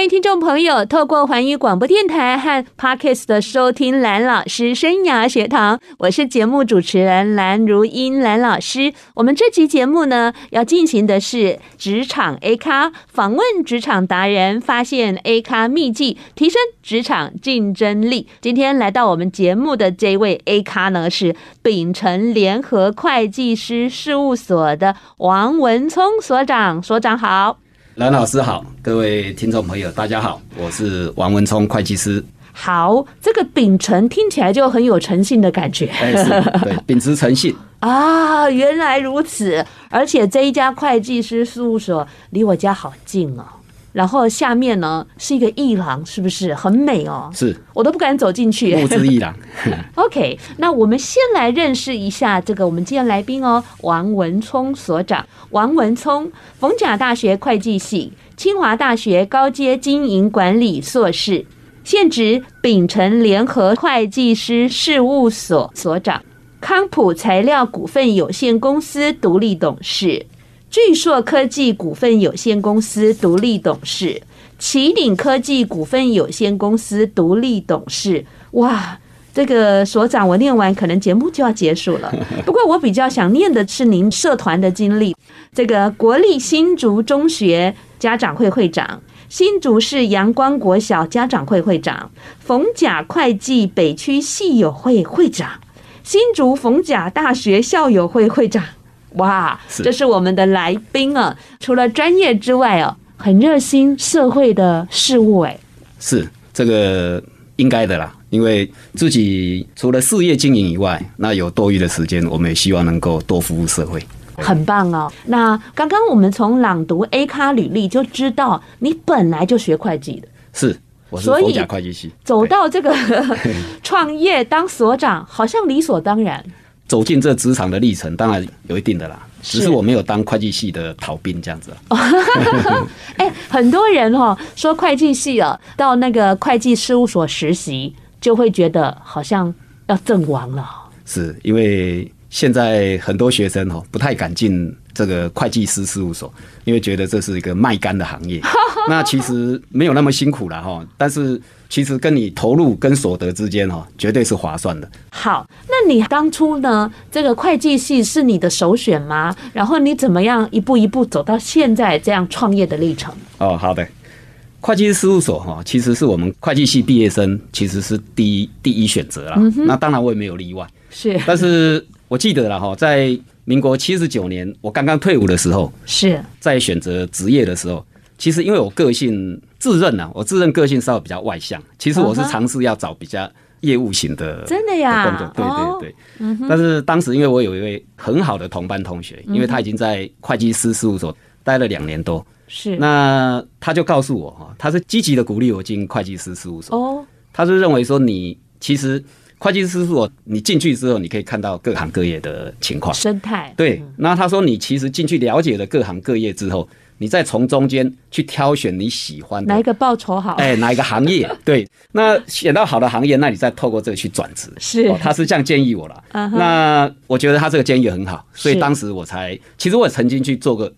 欢迎听众朋友透过环宇广播电台和 Parkes 的收听蓝老师生涯学堂，我是节目主持人蓝如英蓝老师。我们这期节目呢，要进行的是职场 A 咖访问职场达人，发现 A 咖秘技，提升职场竞争力。今天来到我们节目的这位 A 咖呢，是秉承联合会计师事务所的王文聪所长，所长好。蓝老师好，各位听众朋友，大家好，我是王文聪会计师。好，这个秉承听起来就很有诚信的感觉。哎，是，对，秉持诚信 啊，原来如此。而且这一家会计师事务所离我家好近哦。然后下面呢是一个艺廊，是不是很美哦？是，我都不敢走进去。木质艺廊。OK，那我们先来认识一下这个我们今天来宾哦，王文聪所长。王文聪，逢甲大学会计系，清华大学高阶经营管理硕士，现职秉承联合会计师事务所所长，康普材料股份有限公司独立董事。巨硕科技股份有限公司独立董事，奇鼎科技股份有限公司独立董事。哇，这个所长，我念完可能节目就要结束了。不过我比较想念的是您社团的经历。这个国立新竹中学家长会会长，新竹市阳光国小家长会会长，逢甲会计北区系友会会长，新竹逢甲大学校友会会长。哇，这是我们的来宾啊！除了专业之外哦，很热心社会的事物哎。是这个应该的啦，因为自己除了事业经营以外，那有多余的时间，我们也希望能够多服务社会。很棒哦！那刚刚我们从朗读 A 咖履历就知道，你本来就学会计的。是，我是国家会计系，走到这个 创业当所长，好像理所当然。走进这职场的历程，当然有一定的啦，只是我没有当会计系的逃兵这样子。哎、欸，很多人哦说会计系啊，到那个会计事务所实习，就会觉得好像要阵亡了。是因为现在很多学生哦不太敢进这个会计师事务所，因为觉得这是一个卖干的行业。那其实没有那么辛苦了哈，但是。其实跟你投入跟所得之间哈，绝对是划算的。好，那你当初呢？这个会计系是你的首选吗？然后你怎么样一步一步走到现在这样创业的历程？哦，好的。会计师事务所哈，其实是我们会计系毕业生其实是第一第一选择啦。嗯。那当然我也没有例外。是。但是我记得了哈，在民国七十九年我刚刚退伍的时候，是在选择职业的时候。其实因为我个性自认啊，我自认个性稍微比较外向。其实我是尝试要找比较业务型的真的呀工作，对对对。嗯、但是当时因为我有一位很好的同班同学，因为他已经在会计师事务所待了两年多，是那他就告诉我哈，他是积极的鼓励我进会计师事务所。哦，他是认为说你其实会计师事务所你进去之后，你可以看到各行各业的情况生态。对，那他说你其实进去了解了各行各业之后。你再从中间去挑选你喜欢的哪一个报酬好？哎，哪一个行业？对，那选到好的行业，那你再透过这个去转职。是、哦，他是这样建议我了。Uh -huh. 那我觉得他这个建议很好，所以当时我才，其实我也曾经去做过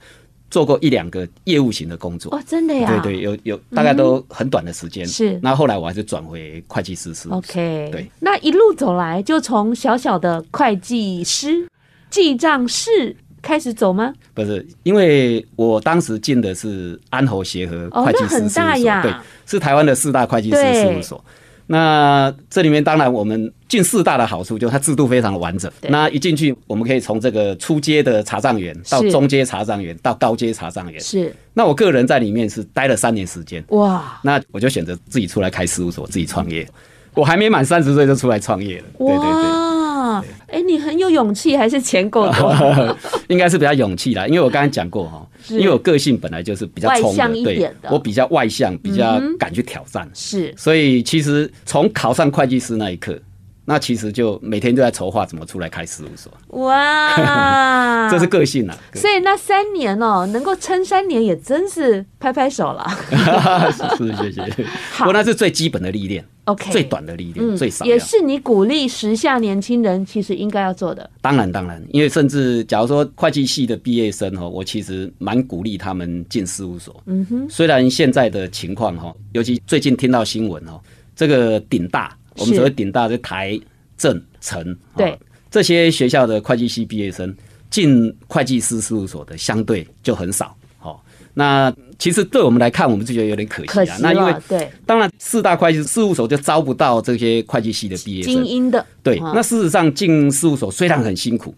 做过一两个业务型的工作。哦，真的呀？对对，有有，大概都很短的时间。是、嗯，那后来我还是转回会计师事务所。OK，对，那一路走来，就从小小的会计师、记账室。开始走吗？不是，因为我当时进的是安侯协和会计师事务所，哦，对，是台湾的四大会计师事务所。那这里面当然我们进四大的好处，就是它制度非常的完整。那一进去，我们可以从这个初阶的查账员到中阶查账员到高阶查账员。是。那我个人在里面是待了三年时间。哇。那我就选择自己出来开事务所，自己创业。我还没满三十岁就出来创业了。对对对。啊，哎，你很有勇气，还是钱够多？应该是比较勇气啦，因为我刚才讲过哈，因为我个性本来就是比较冲的，对，我比较外向，比较敢去挑战，是。所以其实从考上会计师那一刻，那其实就每天都在筹划怎么出来开事务所。哇，这是个性啊！所以那三年哦，能够撑三年也真是拍拍手了。是是谢谢。不过那是最基本的历练，OK，最短的历练，嗯、最少也是你鼓励时下年轻人其实应该要做的。当然当然，因为甚至假如说会计系的毕业生哦，我其实蛮鼓励他们进事务所。嗯哼，虽然现在的情况哈，尤其最近听到新闻哦，这个顶大。我们所谓顶大的台政城，对这些学校的会计系毕业生进会计师事务所的相对就很少。哦，那其实对我们来看，我们就觉得有点可惜啊。那因为对，当然四大会计师事务所就招不到这些会计系的毕业生，精英的。对，那事实上进事务所虽然很辛苦，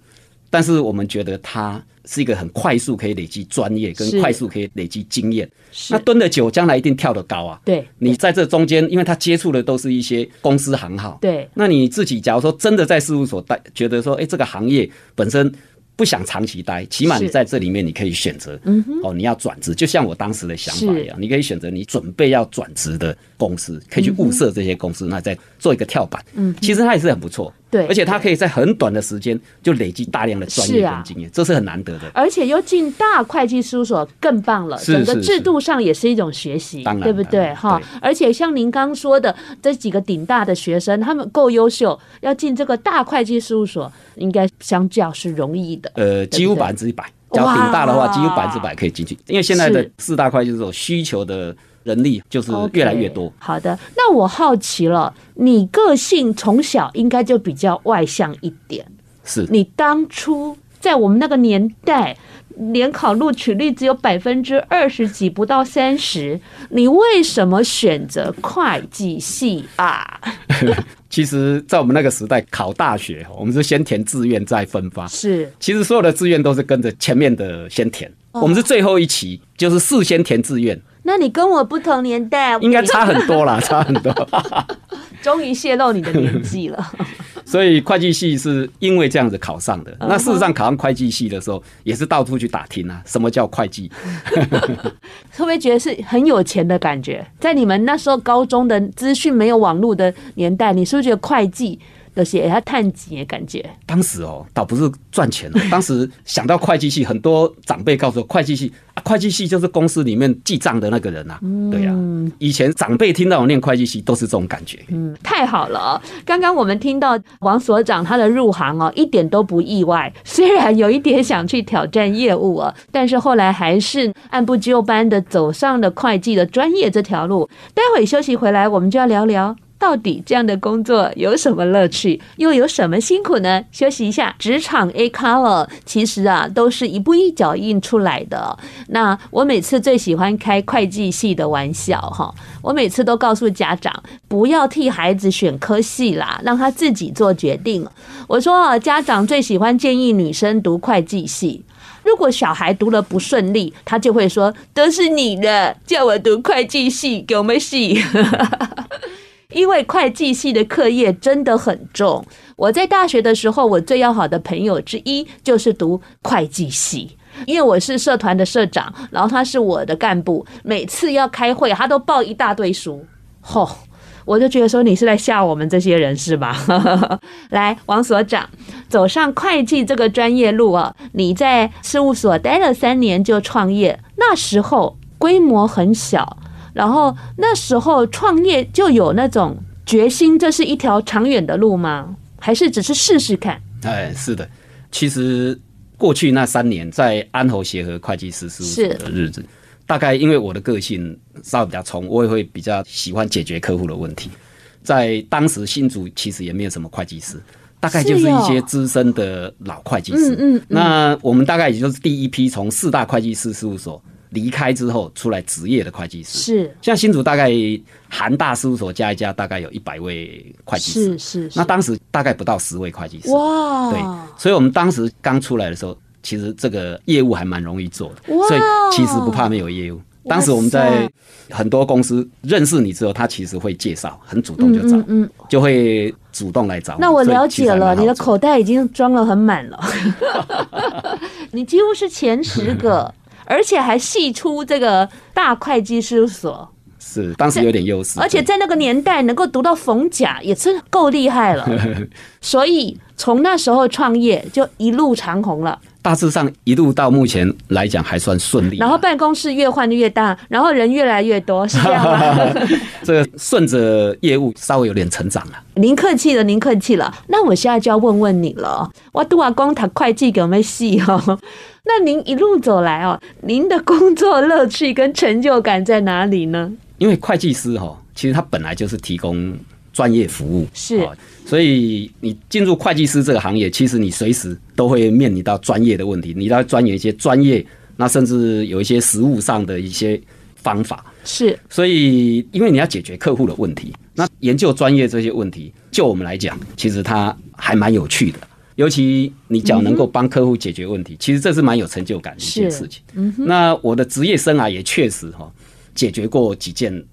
但是我们觉得他。是一个很快速可以累积专业，跟快速可以累积经验。那蹲的久，将来一定跳得高啊！对，你在这中间，因为他接触的都是一些公司行号。对，那你自己假如说真的在事务所待，觉得说，哎，这个行业本身。不想长期待，起码你在这里面你可以选择，嗯哦，你要转职，就像我当时的想法一样，你可以选择你准备要转职的公司，可以去物色这些公司，那再做一个跳板。嗯，其实它也是很不错，对，而且他可以在很短的时间就累积大量的专业跟经验，这是很难得的。而且又进大会计事务所更棒了，整个制度上也是一种学习，对不对？哈，而且像您刚说的这几个顶大的学生，他们够优秀，要进这个大会计事务所。应该相较是容易的，呃，几乎百分之一百。只要顶大的话，几乎百分之百可以进去，因为现在的四大会计所需求的人力就是越来越多。Okay, 好的，那我好奇了，你个性从小应该就比较外向一点，是你当初在我们那个年代，联考录取率只有百分之二十几，不到三十，你为什么选择会计系啊？其实，在我们那个时代，考大学，我们是先填志愿再分发。是，其实所有的志愿都是跟着前面的先填，哦、我们是最后一期，就是事先填志愿。那你跟我不同年代，应该差很多啦，差很多。终于泄露你的年纪了。所以会计系是因为这样子考上的。那事实上考上会计系的时候，也是到处去打听啊，什么叫会计？会不会觉得是很有钱的感觉？在你们那时候高中的资讯没有网络的年代，你是不是觉得会计？的些他探级的感觉，当时哦，倒不是赚钱哦。当时想到会计系，很多长辈告诉我，会计系啊，会计系就是公司里面记账的那个人呐、啊。对呀、啊，以前长辈听到我念会计系，都是这种感觉。嗯，太好了。刚刚我们听到王所长他的入行哦，一点都不意外。虽然有一点想去挑战业务啊，但是后来还是按部就班的走上了会计的专业这条路。待会休息回来，我们就要聊聊。到底这样的工作有什么乐趣，又有什么辛苦呢？休息一下，职场 A Color 其实啊都是一步一脚印出来的。那我每次最喜欢开会计系的玩笑哈，我每次都告诉家长不要替孩子选科系啦，让他自己做决定。我说啊，家长最喜欢建议女生读会计系，如果小孩读了不顺利，他就会说都是你的，叫我读会计系，给我们系。因为会计系的课业真的很重。我在大学的时候，我最要好的朋友之一就是读会计系，因为我是社团的社长，然后他是我的干部，每次要开会，他都抱一大堆书。吼、我就觉得说你是来吓我们这些人是吧？来，王所长，走上会计这个专业路啊，你在事务所待了三年就创业，那时候规模很小。然后那时候创业就有那种决心，这是一条长远的路吗？还是只是试试看？哎，是的，其实过去那三年在安侯协和会计师事务所的日子，大概因为我的个性稍微比较冲，我也会比较喜欢解决客户的问题。在当时新竹其实也没有什么会计师，大概就是一些资深的老会计师。嗯嗯，那我们大概也就是第一批从四大会计师事务所。离开之后出来职业的会计师。是，像新竹大概韩大事务所加一加，大概有一百位会计师，是是。那当时大概不到十位会计师，哇，对，所以我们当时刚出来的时候，其实这个业务还蛮容易做的，所以其实不怕没有业务。当时我们在很多公司认识你之后，他其实会介绍，很主动就找，嗯，就会主动来找。那我了解了，你的口袋已经装了很满了，你几乎是前十个。而且还系出这个大会计事务所。是当时有点优势，而且在那个年代能够读到冯甲也是够厉害了，所以从那时候创业就一路长虹了。大致上一路到目前来讲还算顺利，然后办公室越换越大，然后人越来越多，是这样吗？这个顺着业务稍微有点成长了。您客气了，您客气了。那我现在就要问问你了，我杜阿公他会计有没有戏哦？那您一路走来哦，您的工作乐趣跟成就感在哪里呢？因为会计师哈，其实他本来就是提供专业服务，是。所以你进入会计师这个行业，其实你随时都会面临到专业的问题，你要钻研一些专业，那甚至有一些实务上的一些方法。是，所以因为你要解决客户的问题，那研究专业这些问题，就我们来讲，其实它还蛮有趣的。尤其你只要能够帮客户解决问题，其实这是蛮有成就感的一件事情。嗯，那我的职业生涯也确实哈解决过几件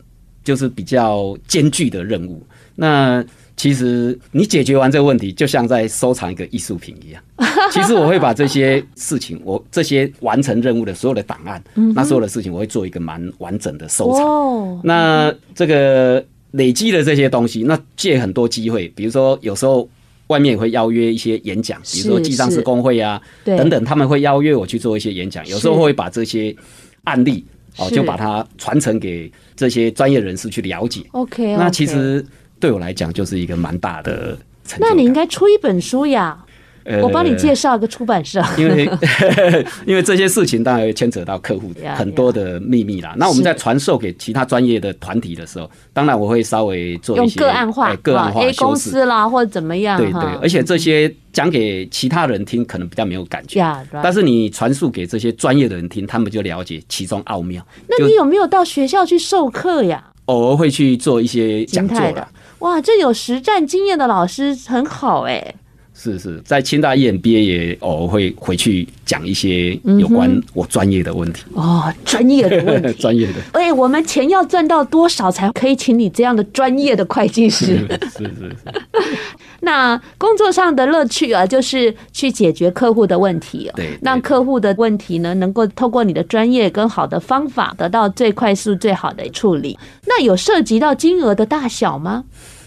就是比较艰巨的任务。那其实你解决完这个问题，就像在收藏一个艺术品一样。其实我会把这些事情，我这些完成任务的所有的档案，那所有的事情，我会做一个蛮完整的收藏。那这个累积的这些东西，那借很多机会，比如说有时候外面也会邀约一些演讲，比如说记账师工会啊等等，他们会邀约我去做一些演讲。有时候会把这些案例哦，就把它传承给这些专业人士去了解。OK，那其实。对我来讲，就是一个蛮大的成就。那你应该出一本书呀。我帮你介绍一个出版社，因为 因为这些事情当然会牵扯到客户 很多的秘密啦。那我们在传授给其他专业的团体的时候，当然我会稍微做一些个案化、个案化 A 公司啦，或者怎么样。对对，而且这些讲给其他人听，可能比较没有感觉。但是你传述给这些专业的人听，他们就了解其中奥妙。那你有没有到学校去授课呀？偶尔会去做一些讲座的。哇，这有实战经验的老师很好哎。是是，在清大 EMBA 也偶尔会回去讲一些有关我专业的问题。嗯、哦，专业的问题，专业的。哎，我们钱要赚到多少才可以请你这样的专业的会计师？是 是是。那工作上的乐趣啊，就是去解决客户的问题，对，让客户的问题呢，能够透过你的专业跟好的方法，得到最快速、最好的处理。那有涉及到金额的大小吗？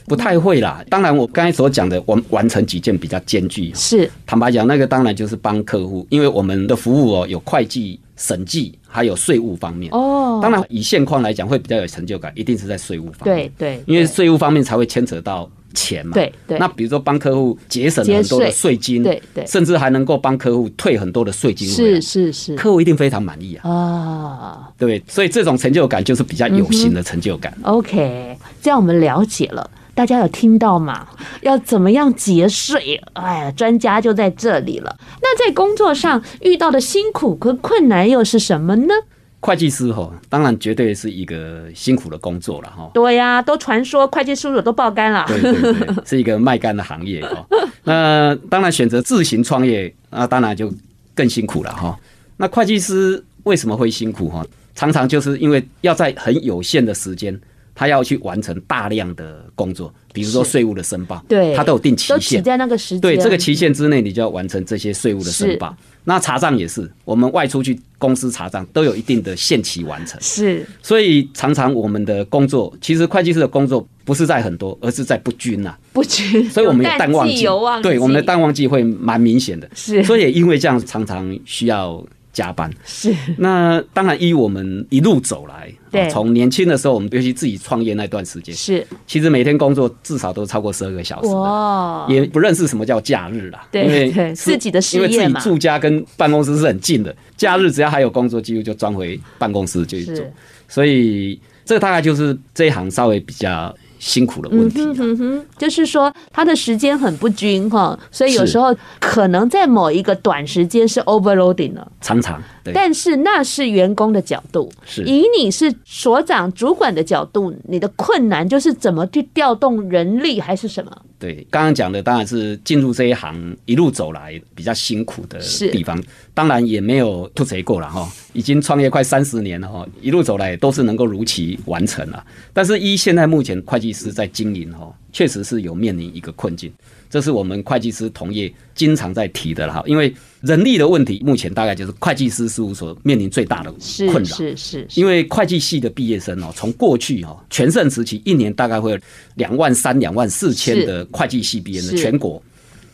不太会啦，当然我刚才所讲的，我们完成几件比较艰巨。是，坦白讲，那个当然就是帮客户，因为我们的服务哦，有会计、审计，还有税务方面。哦，当然以现况来讲，会比较有成就感，一定是在税务方面。对对，因为税务方面才会牵扯到钱嘛。对对。那比如说帮客户节省很多的税金，对对，甚至还能够帮客户退很多的税金。是是是，客户一定非常满意啊。啊，对，所以这种成就感就是比较有形的成就感。OK，这样我们了解了。大家有听到吗？要怎么样节税？哎呀，专家就在这里了。那在工作上遇到的辛苦和困难又是什么呢？会计师哈，当然绝对是一个辛苦的工作了哈。对呀，都传说会计事务所都爆肝了。对对对，是一个卖肝的行业哈。那当然选择自行创业，那当然就更辛苦了哈。那会计师为什么会辛苦哈？常常就是因为要在很有限的时间。他要去完成大量的工作，比如说税务的申报，对，他都有定期限，在那个时间，对这个期限之内，你就要完成这些税务的申报。那查账也是，我们外出去公司查账都有一定的限期完成，是。所以常常我们的工作，其实会计师的工作不是在很多，而是在不均呐，不均。所以我们有淡旺季，对，我们的淡旺季会蛮明显的，是。所以也因为这样，常常需要。加班。是，那当然依我们一路走来，对，从年轻的时候，我们尤其自己创业那段时间，是，其实每天工作至少都超过十二个小时，哇，也不认识什么叫假日啦，对，因为自己的事业嘛，因为自己住家跟办公室是很近的，假日只要还有工作，几乎就钻回办公室就去做，所以这大概就是这一行稍微比较。辛苦的问题，嗯哼哼，就是说他的时间很不均哈，所以有时候可能在某一个短时间是 overloading 了，常常。但是那是员工的角度，是以你是所长主管的角度，你的困难就是怎么去调动人力还是什么？对，刚刚讲的当然是进入这一行一路走来比较辛苦的地方，当然也没有吐贼过了哈，已经创业快三十年了哈，一路走来都是能够如期完成了。但是依现在目前会计师在经营哈，确实是有面临一个困境。这是我们会计师同业经常在提的了哈，因为人力的问题，目前大概就是会计师事务所面临最大的困扰。是是是，因为会计系的毕业生哦，从过去哦全盛时期，一年大概会有两万三、两万四千的会计系毕业生全国。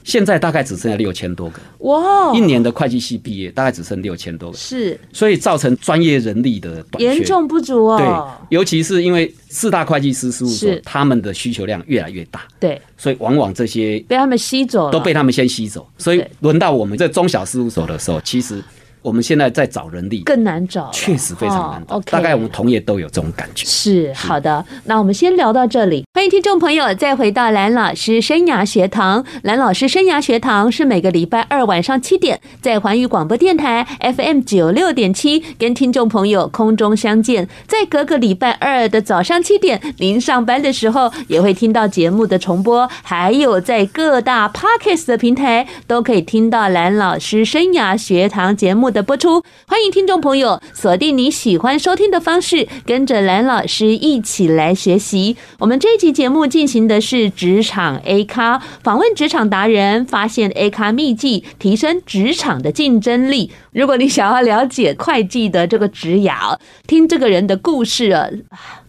现在大概只剩下六千多个。哇！一年的会计系毕业大概只剩六千多个，是，所以造成专业人力的短缺，严重不足哦。对，尤其是因为四大会计师事务所，他们的需求量越来越大，对，所以往往这些被他们吸走，都被他们先吸走，所以轮到我们这中小事务所的时候，其实。我们现在在找人力更难找，确实非常难找。哦 okay、大概我们同业都有这种感觉。是。好的，那我们先聊到这里。欢迎听众朋友再回到蓝老师生涯学堂。蓝老师生涯学堂是每个礼拜二晚上七点在环宇广播电台 FM 九六点七跟听众朋友空中相见。在隔个礼拜二的早上七点，您上班的时候也会听到节目的重播，还有在各大 Podcast 的平台都可以听到蓝老师生涯学堂节目的播出，欢迎听众朋友锁定你喜欢收听的方式，跟着蓝老师一起来学习。我们这一集节目进行的是职场 A 咖，访问职场达人，发现 A 咖秘籍，提升职场的竞争力。如果你想要了解会计的这个职涯，听这个人的故事啊。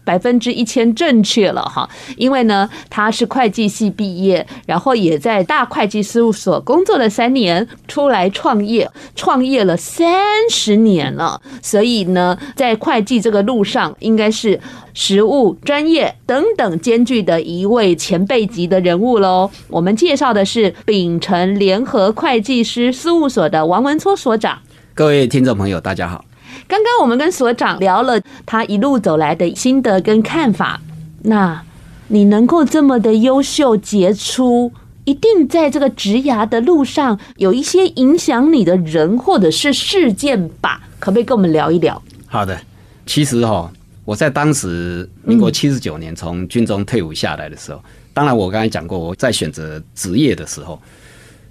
百分之一千正确了哈，因为呢，他是会计系毕业，然后也在大会计事务所工作了三年，出来创业，创业了三十年了，所以呢，在会计这个路上，应该是实务专业等等兼具的一位前辈级的人物喽。我们介绍的是秉诚联合会计师事务所的王文初所长。各位听众朋友，大家好。刚刚我们跟所长聊了他一路走来的心得跟看法，那你能够这么的优秀杰出，一定在这个职涯的路上有一些影响你的人或者是事件吧？可不可以跟我们聊一聊？好的，其实哈，我在当时民国七十九年从军中退伍下来的时候，当然我刚才讲过，我在选择职业的时候。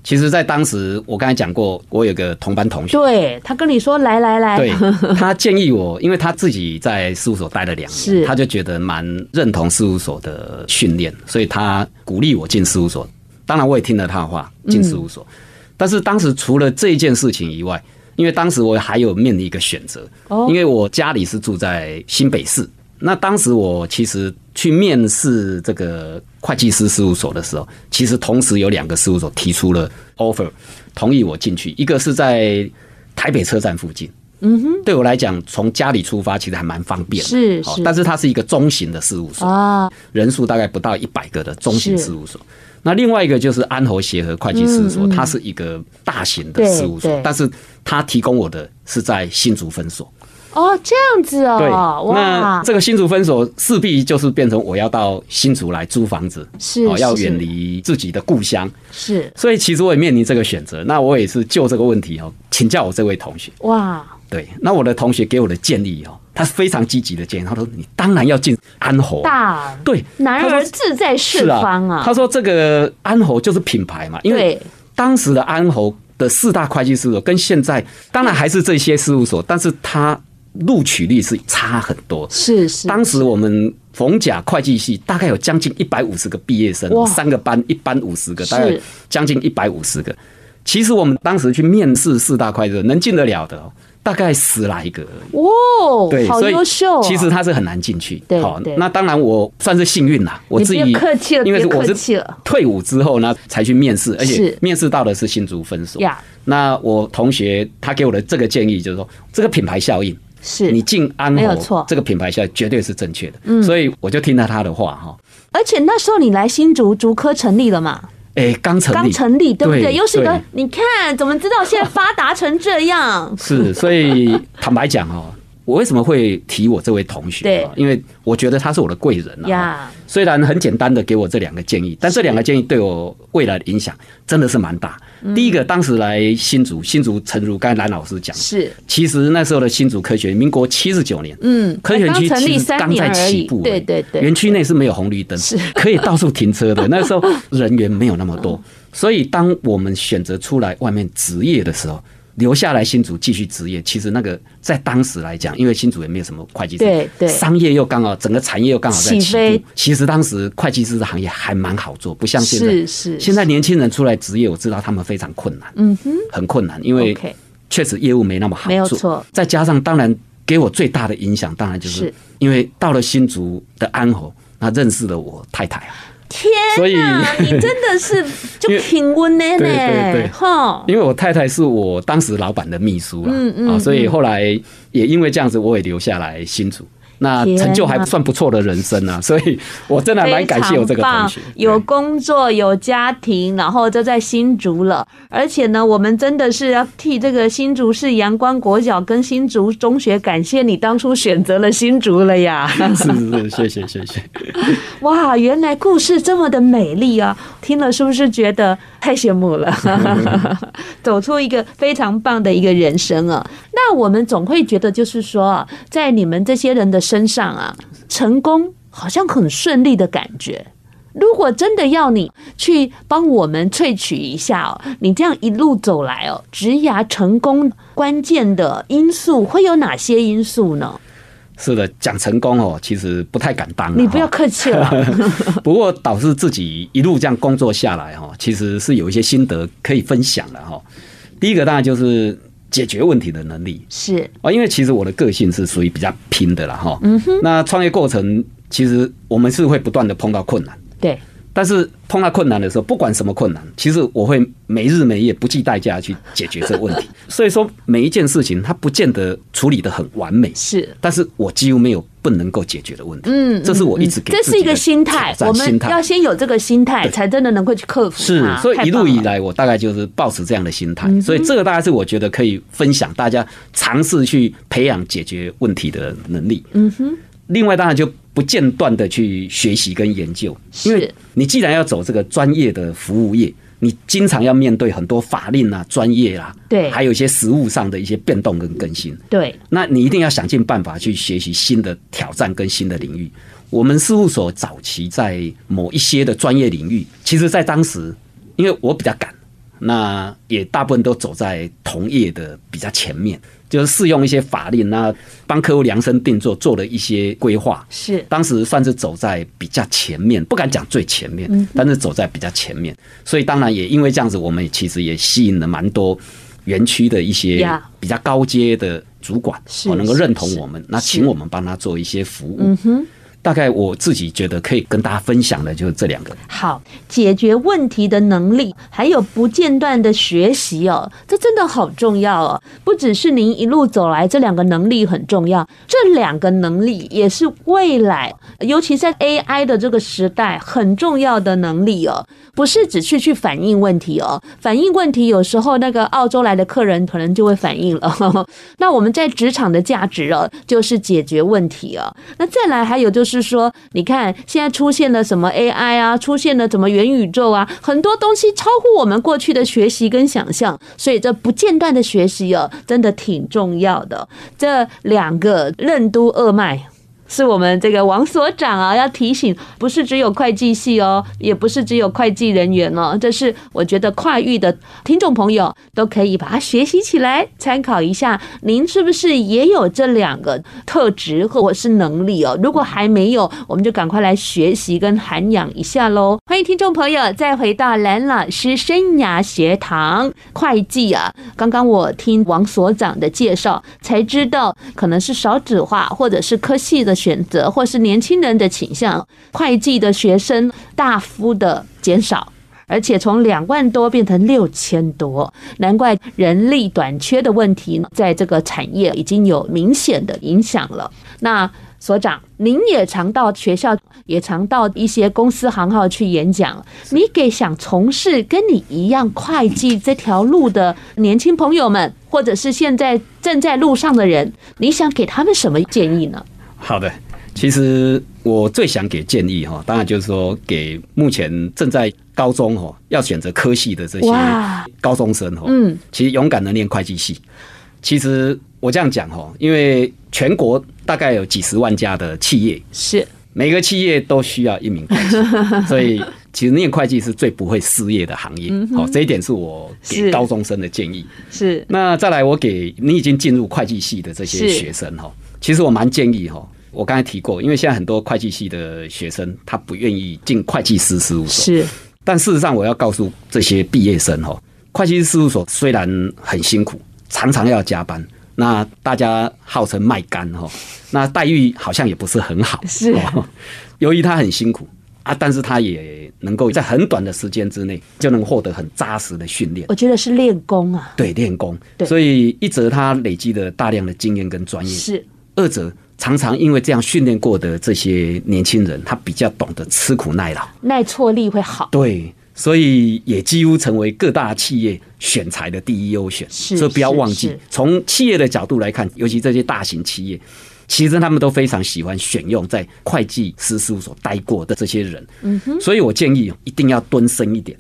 其实，在当时，我刚才讲过，我有个同班同学，对，他跟你说来来来，对，他建议我，因为他自己在事务所待了两年，他就觉得蛮认同事务所的训练，所以他鼓励我进事务所。当然，我也听了他的话进事务所。嗯、但是当时除了这一件事情以外，因为当时我还有面临一个选择，哦，因为我家里是住在新北市。那当时我其实去面试这个会计师事务所的时候，其实同时有两个事务所提出了 offer，同意我进去。一个是在台北车站附近，嗯哼，对我来讲，从家里出发其实还蛮方便的，是是。但是它是一个中型的事务所啊，人数大概不到一百个的中型事务所。那另外一个就是安侯协和会计事务所，它是一个大型的事务所，但是它提供我的是在新竹分所。哦，这样子哦，对，那这个新竹分所势必就是变成我要到新竹来租房子，是，哦，要远离自己的故乡，是，所以其实我也面临这个选择。那我也是就这个问题哦，请教我这位同学。哇，对，那我的同学给我的建议哦，他是非常积极的建议，他说你当然要进安侯，大，对，男儿志在四方啊。他说这个安侯就是品牌嘛，因为当时的安侯的四大会计事务所跟现在当然还是这些事务所，但是他。录取率是差很多，是是。当时我们逢甲会计系大概有将近一百五十个毕业生，三个班，一班五十个，大概将近一百五十个。其实我们当时去面试四大会计，能进得了的大概十来个。哇，对，好优秀。其实他是很难进去。对，好，那当然我算是幸运啦。我自己客气了，因为我是退伍之后呢才去面试，而且面试到的是新竹分所。那我同学他给我的这个建议就是说，这个品牌效应。是你进安没有错这个品牌下来绝对是正确的，嗯，所以我就听了他的话哈。而且那时候你来新竹竹科成立了嘛？哎，刚成立，刚成立，对不对？又是一个，你看怎么知道现在发达成这样？是，所以坦白讲哦。我为什么会提我这位同学？对，因为我觉得他是我的贵人啊。虽然很简单的给我这两个建议，但这两个建议对我未来的影响真的是蛮大。第一个，当时来新竹，新竹诚如刚才蓝老师讲，是其实那时候的新竹科学，民国七十九年，嗯，科学园区其实刚在起步，对对对，园区内是没有红绿灯，是可以到处停车的。那时候人员没有那么多，所以当我们选择出来外面职业的时候。留下来新竹继续职业，其实那个在当时来讲，因为新竹也没有什么会计师，对对，商业又刚好整个产业又刚好在起步，飞。其实当时会计师的行业还蛮好做，不像现在。是是，现在年轻人出来职业，我知道他们非常困难，嗯哼，很困难，因为确实业务没那么好做，没有错。再加上当然给我最大的影响，当然就是。因为到了新竹的安和，那认识了我太太啊。天呐，所以你真的是 就平稳的呢，对对对，哈。因为我太太是我当时老板的秘书啦，嗯嗯，所以后来也因为这样子，我也留下来新竹。那成就还算不错的人生啊，所以我真的蛮感谢有这个同学，有工作有家庭，然后就在新竹了。而且呢，我们真的是要替这个新竹市阳光国小跟新竹中学感谢你当初选择了新竹了呀！是是是，谢谢谢谢。哇，原来故事这么的美丽啊！听了是不是觉得太羡慕了？走出一个非常棒的一个人生啊！那我们总会觉得，就是说，在你们这些人的。身上啊，成功好像很顺利的感觉。如果真的要你去帮我们萃取一下哦，你这样一路走来哦，职涯成功关键的因素会有哪些因素呢？是的，讲成功哦，其实不太敢当。你不要客气了。不过导致自己一路这样工作下来哈，其实是有一些心得可以分享的哈。第一个当然就是。解决问题的能力是啊，因为其实我的个性是属于比较拼的啦哈。嗯哼。那创业过程其实我们是会不断的碰到困难，对。但是碰到困难的时候，不管什么困难，其实我会没日没夜不计代价去解决这个问题。所以说每一件事情它不见得处理的很完美，是。但是我几乎没有不能够解决的问题。嗯，这是我一直给。这是一个心态，我们要先有这个心态，才真的能够去克服。是，所以一路以来我大概就是保持这样的心态。所以这个大概是我觉得可以分享大家尝试去培养解决问题的能力。嗯哼。另外当然就。不间断的去学习跟研究，因为你既然要走这个专业的服务业，你经常要面对很多法令啊、专业啊，对，还有一些实务上的一些变动跟更新，对，那你一定要想尽办法去学习新的挑战跟新的领域。我们事务所早期在某一些的专业领域，其实在当时，因为我比较赶，那也大部分都走在同业的比较前面。就是适用一些法令，那帮客户量身定做，做了一些规划。是当时算是走在比较前面，不敢讲最前面，但是走在比较前面。所以当然也因为这样子，我们其实也吸引了蛮多园区的一些比较高阶的主管，我能够认同我们，那请我们帮他做一些服务。大概我自己觉得可以跟大家分享的就是这两个。好，解决问题的能力，还有不间断的学习哦，这真的好重要哦。不只是您一路走来这两个能力很重要，这两个能力也是未来，尤其在 AI 的这个时代很重要的能力哦。不是只去去反映问题哦，反映问题有时候那个澳洲来的客人可能就会反映了。那我们在职场的价值哦，就是解决问题哦。那再来还有就是是说，你看现在出现了什么 AI 啊，出现了什么元宇宙啊，很多东西超乎我们过去的学习跟想象，所以这不间断的学习哦，真的挺重要的。这两个任督二脉。是我们这个王所长啊，要提醒，不是只有会计系哦，也不是只有会计人员哦，这是我觉得跨域的听众朋友都可以把它学习起来，参考一下。您是不是也有这两个特质或者是能力哦？如果还没有，我们就赶快来学习跟涵养一下喽。听众朋友再回到蓝老师生涯学堂会计啊。刚刚我听王所长的介绍，才知道可能是少子化或者是科系的。选择或是年轻人的倾向，会计的学生大幅的减少，而且从两万多变成六千多，难怪人力短缺的问题在这个产业已经有明显的影响了。那所长，您也常到学校，也常到一些公司行号去演讲，你给想从事跟你一样会计这条路的年轻朋友们，或者是现在正在路上的人，你想给他们什么建议呢？好的，其实我最想给建议哈，当然就是说给目前正在高中哈要选择科系的这些高中生哈，嗯，其实勇敢的念会计系。其实我这样讲哈，因为全国大概有几十万家的企业，是每个企业都需要一名会计，所以。其实念会计是最不会失业的行业。好，这一点是我给高中生的建议。是。那再来，我给你已经进入会计系的这些学生哈，其实我蛮建议哈。我刚才提过，因为现在很多会计系的学生他不愿意进会计师事务所。是。但事实上，我要告诉这些毕业生哈，会计师事务所虽然很辛苦，常常要加班，那大家号称卖干哈，那待遇好像也不是很好。是。由于他很辛苦啊，但是他也能够在很短的时间之内就能获得很扎实的训练。我觉得是练功啊。对，练功。所以一则他累积了大量的经验跟专业。是。二则。常常因为这样训练过的这些年轻人，他比较懂得吃苦耐劳，耐挫力会好。对，所以也几乎成为各大企业选材的第一优选。所以不要忘记，从企业的角度来看，尤其这些大型企业，其实他们都非常喜欢选用在会计师事务所待过的这些人。嗯哼，所以我建议一定要蹲深一点，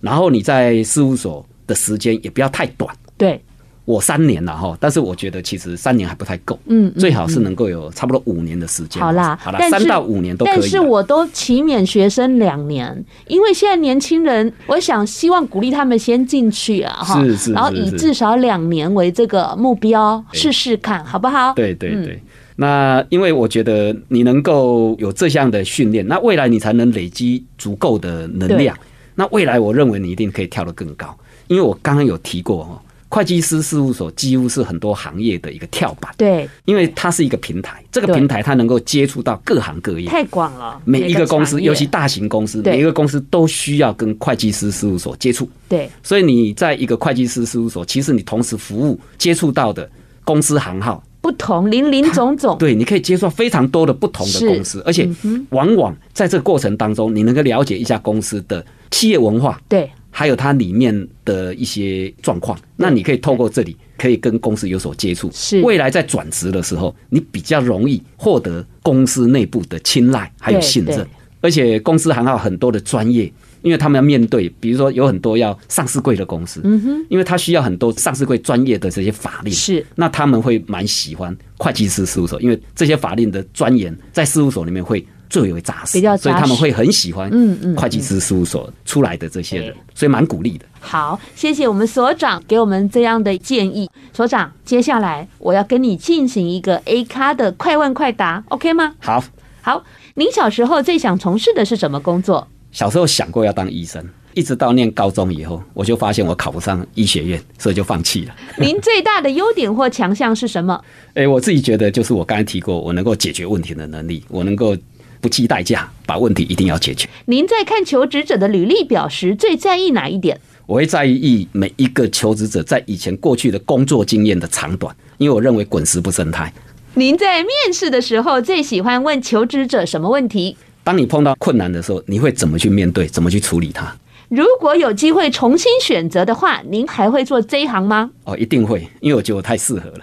然后你在事务所的时间也不要太短。对。我三年了哈，但是我觉得其实三年还不太够，嗯，最好是能够有差不多五年的时间。好啦，好啦，三到五年都可以。但是我都期勉学生两年，因为现在年轻人，我想希望鼓励他们先进去啊，哈，是是，然后以至少两年为这个目标，试试看好不好？对对对。那因为我觉得你能够有这项的训练，那未来你才能累积足够的能量。那未来我认为你一定可以跳得更高，因为我刚刚有提过哈。会计师事务所几乎是很多行业的一个跳板，对，因为它是一个平台，这个平台它能够接触到各行各业，太广了。每一个公司，尤其大型公司，每一个公司都需要跟会计师事务所接触，对。所以你在一个会计师事务所，其实你同时服务接触到的公司行号不同，林林总总，对，你可以接触非常多的不同的公司，而且往往在这个过程当中，你能够了解一家公司的企业文化，对。还有它里面的一些状况，那你可以透过这里可以跟公司有所接触。是未来在转职的时候，你比较容易获得公司内部的青睐还有信任。而且公司还有很多的专业，因为他们要面对，比如说有很多要上市柜的公司，嗯哼，因为他需要很多上市柜专业的这些法令，是那他们会蛮喜欢会计师事务所，因为这些法令的钻研在事务所里面会。最为扎实，所以他们会很喜欢嗯嗯会计师事务所出来的这些人，所以蛮鼓励的。好，谢谢我们所长给我们这样的建议。所长，接下来我要跟你进行一个 A 咖的快问快答，OK 吗？好，好。您小时候最想从事的是什么工作？小时候想过要当医生，一直到念高中以后，我就发现我考不上医学院，所以就放弃了。您最大的优点或强项是什么？哎，我自己觉得就是我刚才提过，我能够解决问题的能力，我能够。不计代价把问题一定要解决。您在看求职者的履历表时，最在意哪一点？我会在意每一个求职者在以前过去的工作经验的长短，因为我认为滚石不生态。您在面试的时候最喜欢问求职者什么问题？当你碰到困难的时候，你会怎么去面对？怎么去处理它？如果有机会重新选择的话，您还会做这一行吗？哦，一定会，因为我觉得我太适合了。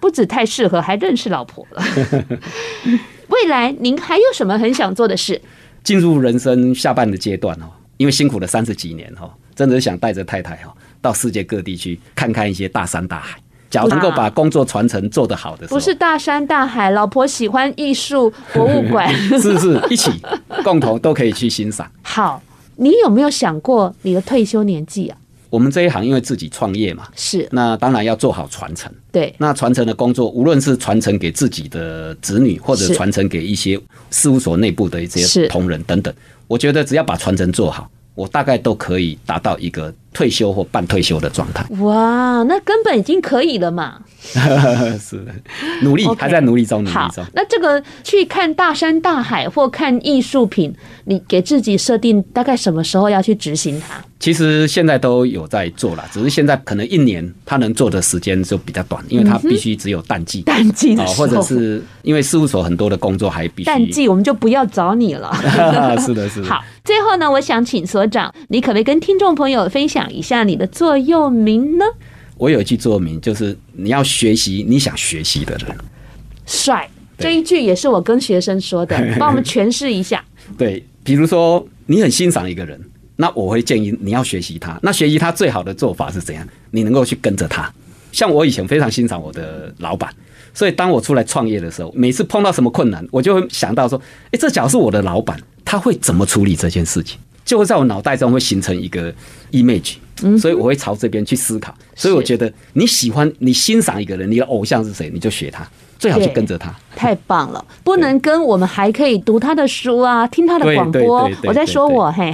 不止太适合，还认识老婆了。未来您还有什么很想做的事？进入人生下半的阶段哦，因为辛苦了三十几年哦，真的是想带着太太哦到世界各地去看看一些大山大海。假如能够把工作传承做得好的时候，不是大山大海，老婆喜欢艺术博物馆，是是，一起 共同都可以去欣赏。好，你有没有想过你的退休年纪啊？我们这一行因为自己创业嘛，是。那当然要做好传承。对，那传承的工作，无论是传承给自己的子女，或者传承给一些事务所内部的一些同仁等等，我觉得只要把传承做好，我大概都可以达到一个退休或半退休的状态。哇，那根本已经可以了嘛。是的，努力还在努力中，努力中。那这个去看大山大海或看艺术品，你给自己设定大概什么时候要去执行它？其实现在都有在做了，只是现在可能一年他能做的时间就比较短，因为他必须只有淡季，淡季的或者是因为事务所很多的工作还必须淡季，我们就不要找你了。是的，是的。好，最后呢，我想请所长，你可不可以跟听众朋友分享一下你的座右铭呢？我有一句座右铭，就是你要学习你想学习的人。帅，这一句也是我跟学生说的，帮我们诠释一下。对，比如说你很欣赏一个人，那我会建议你要学习他。那学习他最好的做法是怎样？你能够去跟着他。像我以前非常欣赏我的老板，所以当我出来创业的时候，每次碰到什么困难，我就会想到说：诶，这假如是我的老板，他会怎么处理这件事情？就会在我脑袋中会形成一个 image，所以我会朝这边去思考。所以我觉得你喜欢、你欣赏一个人，你的偶像是谁，你就学他。最好就跟着他，太棒了！不能跟我们还可以读他的书啊，听他的广播。我在说我嘿，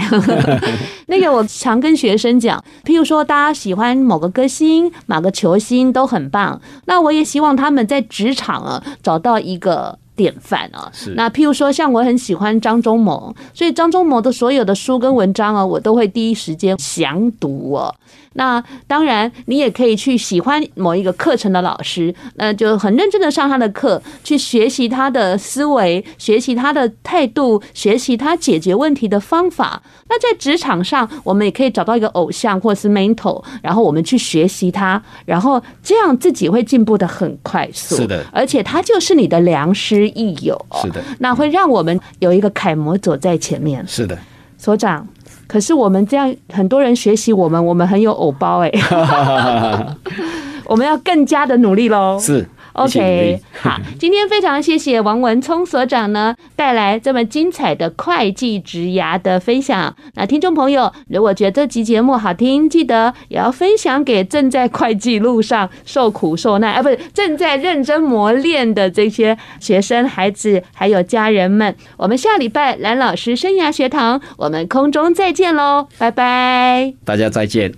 那个我常跟学生讲，譬如说大家喜欢某个歌星、某个球星都很棒，那我也希望他们在职场啊找到一个典范啊。是。那譬如说像我很喜欢张忠谋，所以张忠谋的所有的书跟文章啊，我都会第一时间详读啊。那当然，你也可以去喜欢某一个课程的老师，那就很认真的上他的课，去学习他的思维，学习他的态度，学习他解决问题的方法。那在职场上，我们也可以找到一个偶像或是 mentor，然后我们去学习他，然后这样自己会进步的很快速。是的，而且他就是你的良师益友。是的，那会让我们有一个楷模走在前面。是的，所长。可是我们这样，很多人学习我们，我们很有偶包哎，我们要更加的努力喽。是。OK，好，今天非常谢谢王文聪所长呢，带来这么精彩的会计职涯的分享。那听众朋友，如果觉得这集节目好听，记得也要分享给正在会计路上受苦受难，啊，不是正在认真磨练的这些学生、孩子还有家人们。我们下礼拜蓝老师生涯学堂，我们空中再见喽，拜拜，大家再见。